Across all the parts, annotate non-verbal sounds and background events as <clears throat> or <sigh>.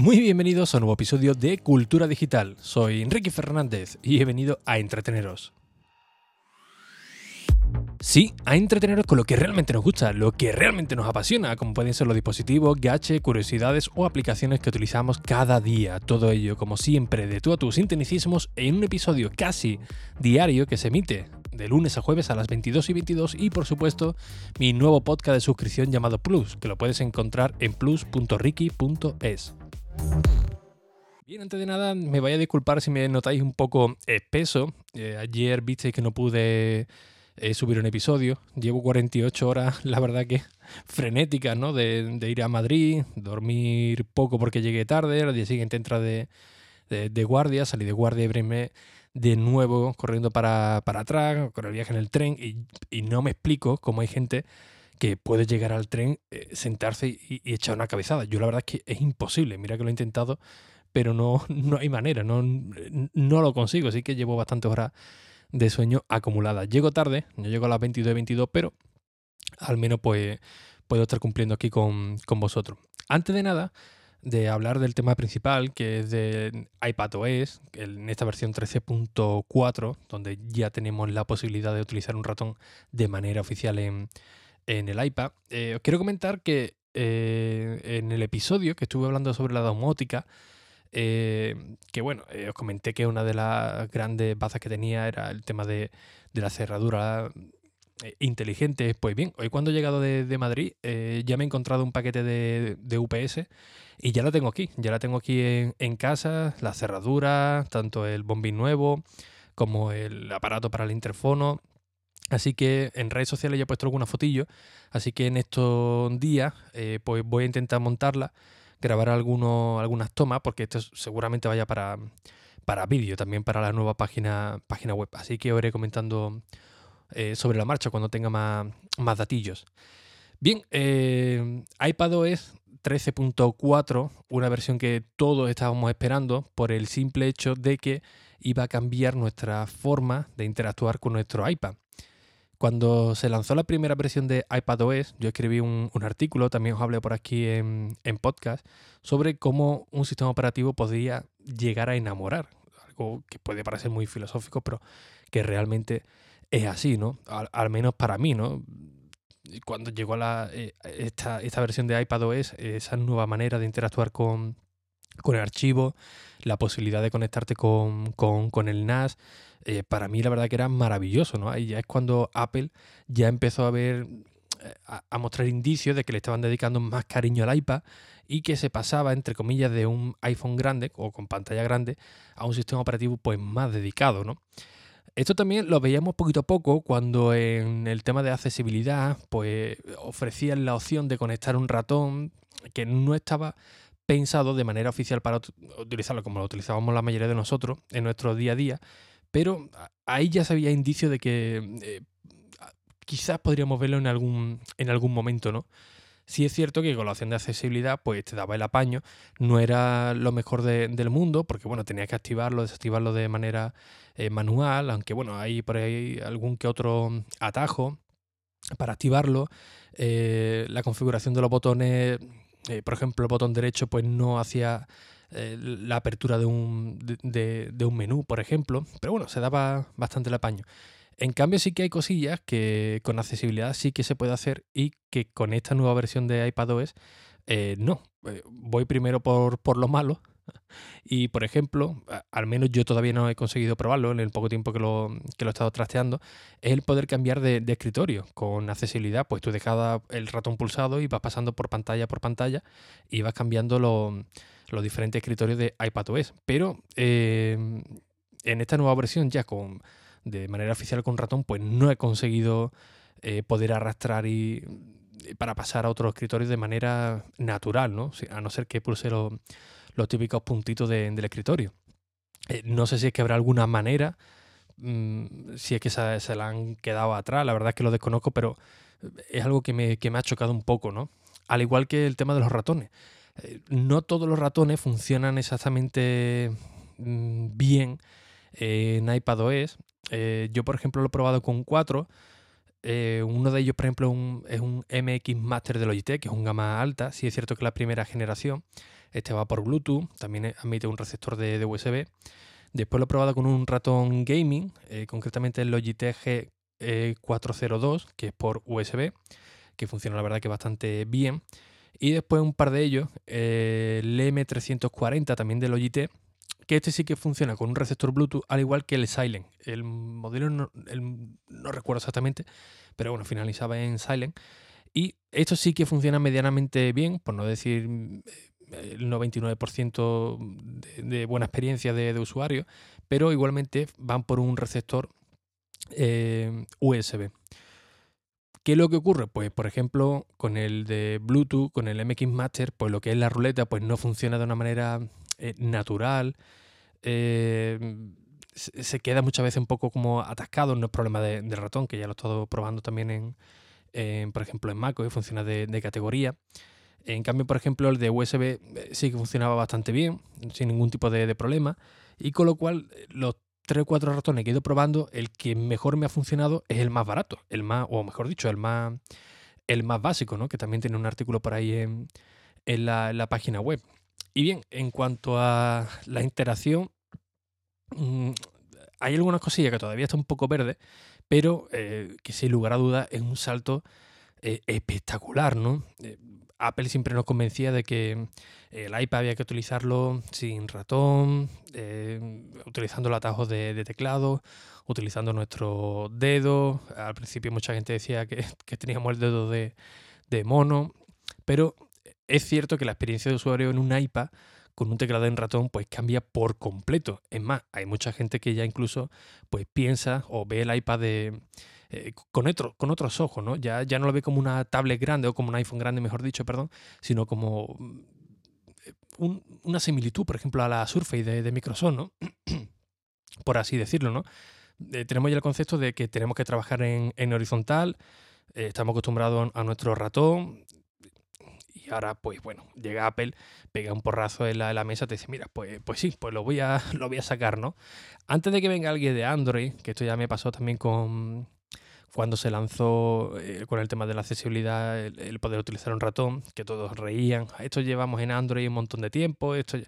Muy bienvenidos a un nuevo episodio de Cultura Digital. Soy Enrique Fernández y he venido a entreteneros. Sí, a entreteneros con lo que realmente nos gusta, lo que realmente nos apasiona, como pueden ser los dispositivos, gadgets, curiosidades o aplicaciones que utilizamos cada día. Todo ello, como siempre, de tú a tus sinteticismos en un episodio casi diario que se emite de lunes a jueves a las 22 y 22 y por supuesto mi nuevo podcast de suscripción llamado Plus, que lo puedes encontrar en plus.ricky.es. Bien, antes de nada, me voy a disculpar si me notáis un poco espeso. Eh, ayer visteis que no pude eh, subir un episodio. Llevo 48 horas, <laughs> la verdad que frenéticas, ¿no? De, ir a Madrid, dormir poco porque llegué tarde, al día siguiente entra de, guardia, salí de guardia y breme de nuevo corriendo para, para, atrás, con el viaje en el tren y, no me explico cómo hay gente que puede llegar al tren, eh, sentarse y, echar una cabezada. Yo la verdad es que es imposible, mira que lo he intentado, pero no, <laughs> no hay manera, no, no lo consigo, así que llevo bastantes horas de sueño acumuladas. Llego tarde, no llego a las 22 22, pero al menos pues puedo estar cumpliendo aquí con, con vosotros. Antes de nada, de hablar del tema principal, que es de iPadOS, en esta versión 13.4, donde ya tenemos la posibilidad de utilizar un ratón de manera oficial en, en el iPad. Eh, os quiero comentar que eh, en el episodio que estuve hablando sobre la domótica, eh, que bueno, os comenté que una de las grandes bazas que tenía era el tema de, la cerradura inteligente. Pues bien, hoy cuando he llegado de, Madrid ya me he encontrado un paquete de, UPS y ya lo tengo aquí, ya la tengo aquí en, en casa, la cerradura, tanto el bombín nuevo como el aparato para el interfono Así que en redes sociales ya he puesto alguna fotillo. Así que en estos días eh, pues voy a intentar montarla, grabar algunos, algunas tomas, porque esto seguramente vaya para, para vídeo, también para la nueva página, página web. Así que os iré comentando eh, sobre la marcha cuando tenga más, más datillos. Bien, eh, iPadOS 13.4, una versión que todos estábamos esperando por el simple hecho de que iba a cambiar nuestra forma de interactuar con nuestro iPad. Cuando se lanzó la primera versión de iPadOS, yo escribí un, artículo, también os hablé por aquí en, podcast, sobre cómo un sistema operativo podría llegar a enamorar. Algo que puede parecer muy filosófico, pero que realmente es así, ¿no? Al, menos para mí, ¿no? Cuando llegó eh, esta versión de iPadOS, esa nueva manera de interactuar con, con el archivo, la posibilidad de conectarte con, con, el NAS. Eh, para mí la verdad que era maravilloso, ¿no? Ya es cuando Apple ya empezó a ver, eh, a, mostrar indicios de que le estaban dedicando más cariño al iPad y que se pasaba, entre comillas, de un iPhone grande o con pantalla grande a un sistema operativo pues más dedicado, ¿no? Esto también lo veíamos poquito a poco cuando en el tema de accesibilidad pues ofrecían la opción de conectar un ratón que no estaba pensado de manera oficial para utilizarlo como lo utilizábamos la mayoría de nosotros en nuestro día a día, pero ahí ya se había indicio de que eh, quizás podríamos verlo en algún, en algún momento, ¿no? Sí es cierto que con la opción de accesibilidad, pues te daba el apaño, no era lo mejor del mundo, porque bueno, tenías que activarlo, desactivarlo de manera eh, manual, aunque bueno, hay por ahí algún que otro atajo para activarlo. Eh, la configuración de los botones eh, por ejemplo, el botón derecho pues no hacía eh, la apertura de un, de, un menú, por ejemplo, pero bueno, se daba bastante el apaño. En cambio sí que hay cosillas que con accesibilidad sí que se puede hacer y que con esta nueva versión de iPadOS eh, no. voy primero por, por lo malo, y por ejemplo, al menos yo todavía no he conseguido probarlo en el poco tiempo que lo, que lo he estado trasteando, es el poder cambiar de, escritorio con accesibilidad. Pues tú dejas el ratón pulsado y vas pasando por pantalla por pantalla y vas cambiando los diferentes escritorios de iPadOS. Pero eh, en esta nueva versión, ya con de manera oficial con ratón, pues no he conseguido eh, poder arrastrar y para pasar a otro escritorio de manera natural, ¿no? A no ser que pulse los los típicos puntitos del escritorio. Eh, no sé si es que habrá alguna manera, mm, si es que se, la han quedado atrás, la verdad es que lo desconozco, pero es algo que me, ha chocado un poco, ¿no? Al igual que el tema de los ratones. Eh, no todos los ratones funcionan exactamente mm, bien en iPadOS. Eh, yo, por ejemplo, lo he probado con cuatro. uno de ellos, por ejemplo, es un MX Master de Logitech, que es un gama alta. Sí es cierto que la primera generación Este va por Bluetooth, también admite un receptor de, USB. Después lo he probado con un ratón gaming, eh, concretamente el Logitech G402, que es por USB, que funciona la verdad que bastante bien. Y después un par de ellos, el M340 también de Logitech, que este sí que funciona con un receptor Bluetooth, al igual que el Silent. El modelo no, no recuerdo exactamente, pero bueno, finalizaba en Silent. Y esto sí que funciona medianamente bien, por no decir eh, el 99% de, buena experiencia de, usuario, pero igualmente van por un receptor eh, USB. ¿Qué es lo que ocurre? Pues, por ejemplo, con el de Bluetooth, con el MX Master, pues lo que es la ruleta, pues no funciona de una manera eh, natural. se queda muchas veces un poco como atascado, no es problema de, ratón, que ya lo he estado probando también en, por ejemplo, en Mac, que funciona de, categoría. En cambio, por ejemplo, el de USB eh, sí que funcionaba bastante bien, sin ningún tipo de, problema. Y con lo cual, eh, los 3 o 4 ratones que he ido probando, el que mejor me ha funcionado es el más barato, el más, o mejor dicho, el más, el más básico, ¿no? Que también tiene un artículo por ahí en, la, página web. Y bien, en cuanto a la interacción, mm, hay algunas cosillas que todavía está un poco verde, pero eh, que sin lugar a dudas es un salto eh, espectacular, ¿no? Eh, Apple siempre nos convencía de que el iPad había que utilizarlo sin ratón, utilizando los atajos de, teclado, utilizando nuestro dedo. Al principio mucha gente decía <laughs> que, teníamos el dedo de, de mono, pero es cierto que la experiencia de usuario en un iPad con un teclado en ratón pues cambia por completo. Es más, hay mucha gente que ya incluso pues piensa o ve el iPad de, eh, con, otro, con otros ojos, ¿no? Ya, ya no lo ve como una tablet grande o como un iPhone grande, mejor dicho, perdón, sino como mm, una similitud, por ejemplo, a la Surface de, Microsoft, ¿no? <clears throat> por así decirlo, ¿no? Eh, tenemos ya el concepto de que tenemos que trabajar en, horizontal, eh, estamos acostumbrados a nuestro ratón, ahora, pues bueno, llega Apple, pega un porrazo en la, mesa, te dice, mira, pues, pues sí, pues lo voy, a, <laughs> lo voy a sacar, ¿no? Antes de que venga alguien de Android, que esto ya me pasó también con cuando se lanzó eh, con el tema de la accesibilidad, el, poder utilizar un ratón, que todos reían, esto llevamos en Android un montón de tiempo, esto...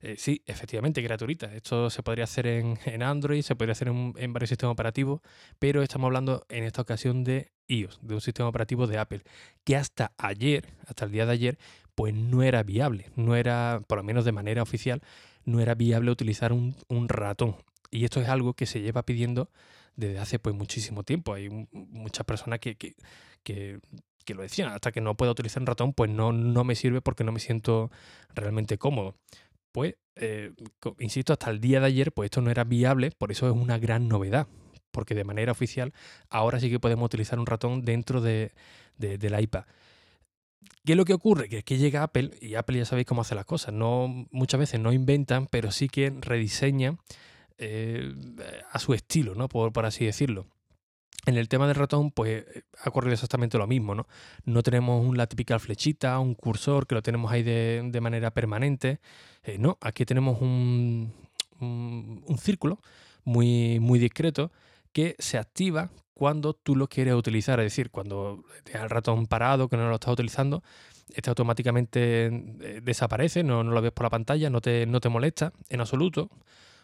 Eh, sí, efectivamente, gratuita. Esto se podría hacer en, Android, se podría hacer en, en, varios sistemas operativos, pero estamos hablando en esta ocasión de iOS, de un sistema operativo de Apple, que hasta ayer, hasta el día de ayer, pues no era viable, no era, por lo menos de manera oficial, no era viable utilizar un, ratón. Y esto es algo que se lleva pidiendo desde hace pues muchísimo tiempo. Hay muchas personas que, que, que, lo decían, hasta que no pueda utilizar un ratón, pues no, no me sirve porque no me siento realmente cómodo. Pues, eh, insisto, hasta el día de ayer, pues esto no era viable, por eso es una gran novedad porque de manera oficial ahora sí que podemos utilizar un ratón dentro de, del iPad. ¿Qué es lo que ocurre? Que es que llega Apple, y Apple ya sabéis cómo hace las cosas, no, muchas veces no inventan, pero sí que rediseñan eh, a su estilo, ¿no? Por, así decirlo. En el tema del ratón, pues ha ocurrido exactamente lo mismo, ¿no? No tenemos la típica flechita, un cursor que lo tenemos ahí de, manera permanente. Eh, no, aquí tenemos un, círculo muy, muy discreto que se activa cuando tú lo quieres utilizar. Es decir, cuando tienes el ratón parado, que no lo estás utilizando, este automáticamente eh, desaparece, no, lo ves por la pantalla, no te molesta en absoluto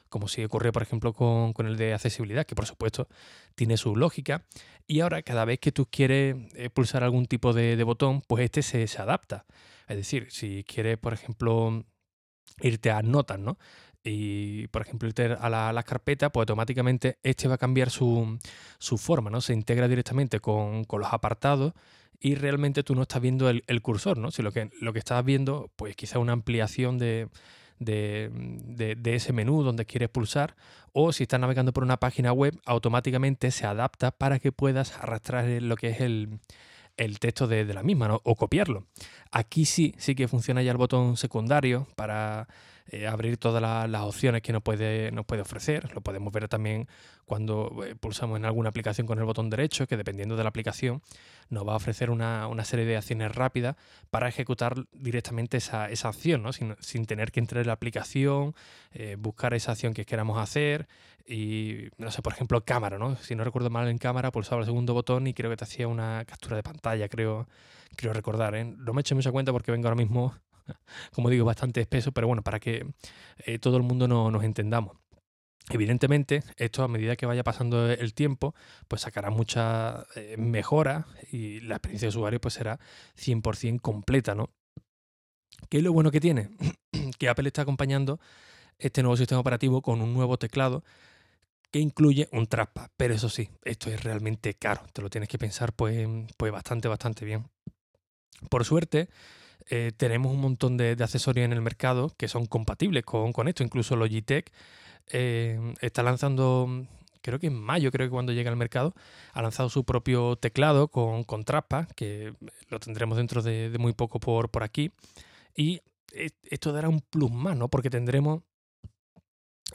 como si ocurrió, por ejemplo, con, el de accesibilidad, que por supuesto tiene su lógica. Y ahora, cada vez que tú quieres pulsar algún tipo de, botón, pues este se, se, adapta. Es decir, si quieres, por ejemplo, irte a notas, ¿no? y, por ejemplo, irte a la, carpeta, pues automáticamente este va a cambiar su, forma, ¿no? Se integra directamente con, los apartados y realmente tú no estás viendo el, cursor, ¿no? Si lo que, lo que estás viendo, pues quizá una ampliación de, de, ese menú donde quieres pulsar o si estás navegando por una página web, automáticamente se adapta para que puedas arrastrar lo que es el, el texto de, la misma ¿no? o copiarlo. Aquí sí, sí que funciona ya el botón secundario para eh, abrir todas las opciones que nos puede, nos puede ofrecer. Lo podemos ver también cuando eh, pulsamos en alguna aplicación con el botón derecho, que dependiendo de la aplicación nos va a ofrecer una, serie de acciones rápidas para ejecutar directamente esa, acción, ¿no? sin, tener que entrar en la aplicación, eh, buscar esa acción que queramos hacer y, no sé, por ejemplo, cámara, ¿no? Si no recuerdo mal en cámara, pulsaba el segundo botón y creo que te hacía una captura de pantalla, creo, creo recordar, No me he hecho mucha cuenta porque vengo ahora mismo <laughs> como digo, bastante espeso, pero bueno, para que eh, todo el mundo no, nos entendamos. Evidentemente, esto a medida que vaya pasando el tiempo, pues sacará muchas eh, mejoras y la experiencia de usuario pues será 100% completa, ¿no? ¿Qué es lo bueno que tiene? <clears throat> que Apple está acompañando este nuevo sistema operativo con un nuevo teclado que incluye un trackpad. Pero eso sí, esto es realmente caro. Te lo tienes que pensar pues, pues bastante, bastante bien. Por suerte, eh, tenemos un montón de, accesorios en el mercado que son compatibles con, con esto. Incluso Logitech eh, está lanzando, creo que en mayo, creo que cuando llega al mercado, ha lanzado su propio teclado con, con que lo tendremos dentro de, de muy poco por, por aquí. Y esto dará un plus más, ¿no? Porque tendremos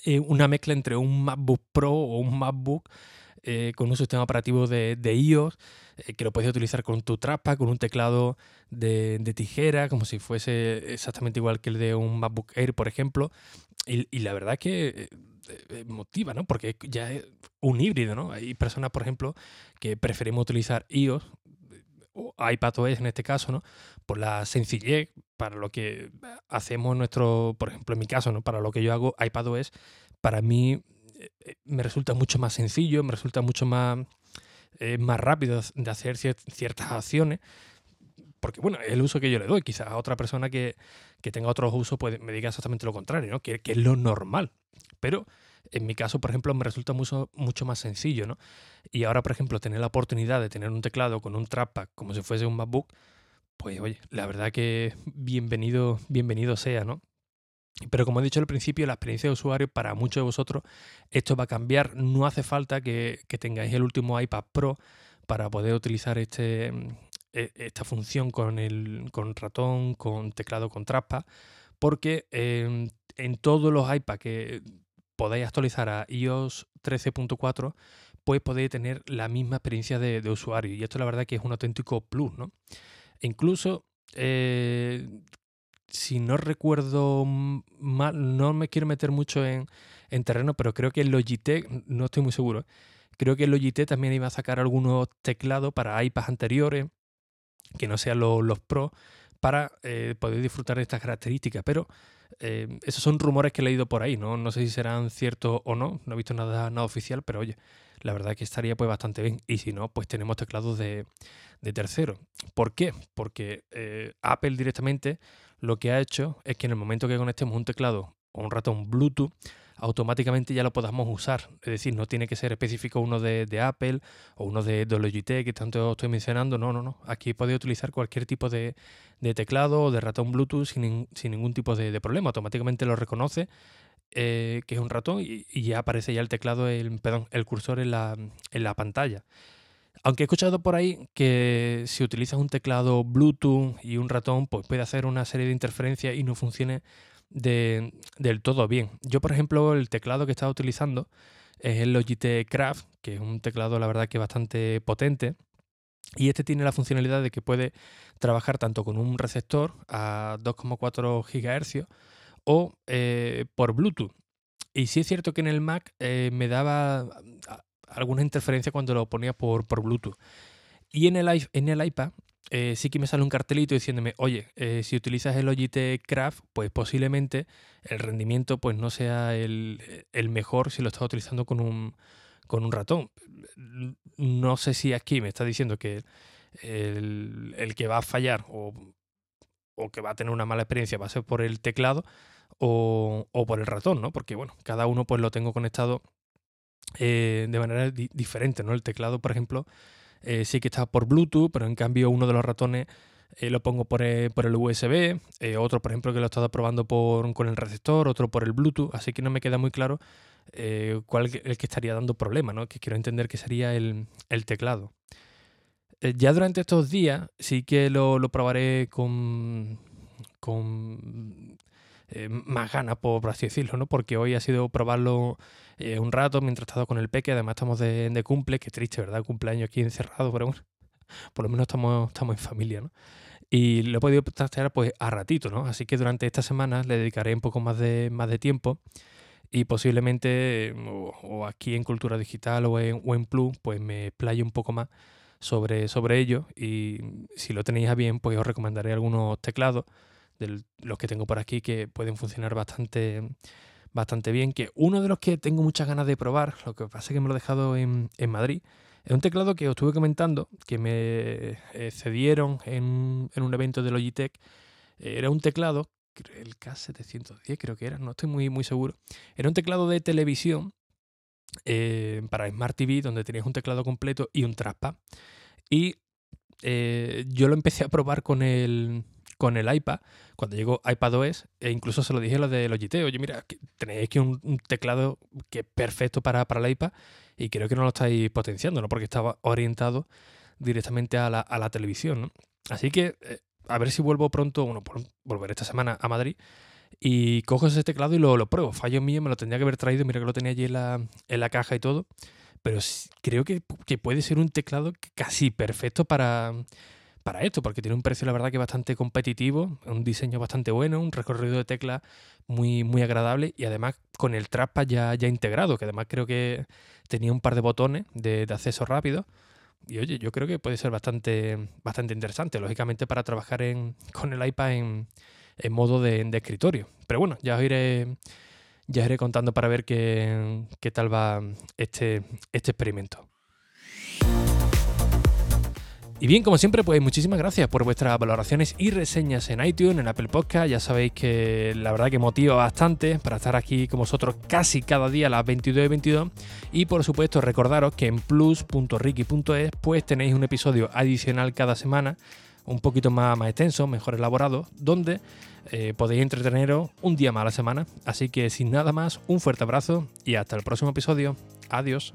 eh, una mezcla entre un MacBook Pro o un MacBook eh, con un sistema operativo de, iOS eh, que lo puedes utilizar con tu trapa, con un teclado de, tijera, como si fuese exactamente igual que el de un MacBook Air, por ejemplo. Y, la verdad es que motiva, ¿no? Porque ya es un híbrido, ¿no? Hay personas, por ejemplo, que preferimos utilizar iOS o iPadOS en este caso, ¿no? Por la sencillez, para lo que hacemos nuestro, por ejemplo, en mi caso, ¿no? Para lo que yo hago iPadOS, para mí eh, eh, me resulta mucho más sencillo, me resulta mucho más, eh, más rápido de hacer ciertas acciones. Porque, bueno, es el uso que yo le doy. Quizás a otra persona que, tenga otros usos pues, me diga exactamente lo contrario, ¿no? Que, que, es lo normal. Pero en mi caso, por ejemplo, me resulta mucho, mucho más sencillo, ¿no? Y ahora, por ejemplo, tener la oportunidad de tener un teclado con un trackpad como si fuese un MacBook, pues oye, la verdad que bienvenido, bienvenido sea, ¿no? Pero como he dicho al principio, la experiencia de usuario para muchos de vosotros, esto va a cambiar. No hace falta que, tengáis el último iPad Pro para poder utilizar este, e, esta función con el con ratón, con teclado, con trackpad, porque em, en todos los iPads que podáis actualizar a iOS 13.4, pues podéis tener la misma experiencia de, usuario. Y esto la verdad que es un auténtico plus, ¿no? E incluso, eh, si no recuerdo mal, no me quiero meter mucho en, terreno, pero creo que Logitech, no estoy muy seguro, creo que Logitech también iba a sacar algunos teclados para iPads anteriores, que no sean los, los Pro, para eh, poder disfrutar de estas características. Pero eh, esos son rumores que he leído por ahí, ¿no? No sé si serán ciertos o no, no he visto nada, nada oficial, pero oye, la verdad que estaría pues bastante bien. Y si no, pues tenemos teclados de, tercero. ¿Por qué? Porque eh, Apple directamente lo que ha hecho es que en el momento que conectemos un teclado o un ratón Bluetooth, automáticamente ya lo podamos usar. Es decir, no tiene que ser específico uno de, Apple o uno de, de, Logitech que tanto estoy mencionando. No, no, no. Aquí podéis utilizar cualquier tipo de, teclado o de ratón Bluetooth sin, ningún tipo de, problema. Automáticamente lo reconoce eh, que es un ratón y, ya aparece ya el teclado, el, perdón, el cursor en la, en la pantalla. Aunque he escuchado por ahí que si utilizas un teclado Bluetooth y un ratón, pues puede hacer una serie de interferencias y no funcione de, del todo bien. Yo, por ejemplo, el teclado que estaba utilizando es el Logitech Craft, que es un teclado, la verdad, que bastante potente. Y este tiene la funcionalidad de que puede trabajar tanto con un receptor a 2,4 GHz o eh, por Bluetooth. Y sí es cierto que en el Mac eh, me daba alguna interferencia cuando lo ponía por, por Bluetooth. Y en el, en el iPad eh, sí que me sale un cartelito diciéndome, oye, eh, si utilizas el Logitech Craft, pues posiblemente el rendimiento pues no sea el, mejor si lo estás utilizando con un, con un ratón. No sé si aquí me está diciendo que el, que va a fallar o, que va a tener una mala experiencia va a ser por el teclado o, por el ratón, ¿no? Porque bueno, cada uno pues lo tengo conectado eh, de manera diferente, ¿no? El teclado, por ejemplo, eh, sí que está por Bluetooth, pero en cambio uno de los ratones eh, lo pongo por el, USB, otro por ejemplo que lo he estado probando por, con el receptor, otro por el Bluetooth, así que no me queda muy claro cuál es el que estaría dando problema, ¿no? que quiero entender que sería el, teclado. ya durante estos días sí que lo, probaré con, más ganas, por, así decirlo, ¿no? Porque hoy ha sido probarlo eh, un rato mientras he estado con el peque, además estamos de, cumple, qué triste, ¿verdad? Cumpleaños aquí encerrado, pero bueno, <laughs> por lo menos estamos, estamos en familia, ¿no? Y lo he podido trastear pues a ratito, ¿no? Así que durante estas semanas le dedicaré un poco más de, más de tiempo y posiblemente o, aquí en Cultura Digital o en, o en Plus pues me playo un poco más sobre, sobre ello y si lo tenéis a bien pues os recomendaré algunos teclados de los que tengo por aquí que pueden funcionar bastante, bastante bien. Que uno de los que tengo muchas ganas de probar, lo que pasa es que me lo he dejado en, en Madrid, es un teclado que os estuve comentando, que me eh, cedieron en, en, un evento de Logitech. Era un teclado, el K710 creo que era, no estoy muy, muy seguro. Era un teclado de televisión eh, para Smart TV, donde tenías un teclado completo y un trackpad. Y eh, yo lo empecé a probar con el, con el iPad, cuando llegó iPadOS, e incluso se lo dije a los de Logitech, oye, mira, tenéis aquí un, teclado que es perfecto para, para el iPad y creo que no lo estáis potenciando, ¿no? Porque estaba orientado directamente a la, a la televisión, ¿no? Así que eh, a ver si vuelvo pronto, bueno, por, volver esta semana a Madrid y cojo ese teclado y lo, lo pruebo. Fallo mío, me lo tendría que haber traído, mira que lo tenía allí en la, en la caja y todo, pero creo que, que puede ser un teclado casi perfecto para para esto, porque tiene un precio, la verdad, que bastante competitivo, un diseño bastante bueno, un recorrido de tecla muy, muy agradable y además con el trackpad ya, ya integrado, que además creo que tenía un par de botones de, acceso rápido. Y oye, yo creo que puede ser bastante, bastante interesante, lógicamente, para trabajar en, con el iPad en, en modo de, escritorio. Pero bueno, ya os iré, ya iré contando para ver qué, qué tal va este, este experimento. Y bien, como siempre, pues muchísimas gracias por vuestras valoraciones y reseñas en iTunes, en Apple Podcast. Ya sabéis que la verdad que motiva bastante para estar aquí con vosotros casi cada día a las 22 y 22. Y por supuesto, recordaros que en plus.ricky.es pues tenéis un episodio adicional cada semana, un poquito más, extenso, mejor elaborado, donde eh, podéis entreteneros un día más a la semana. Así que sin nada más, un fuerte abrazo y hasta el próximo episodio. Adiós.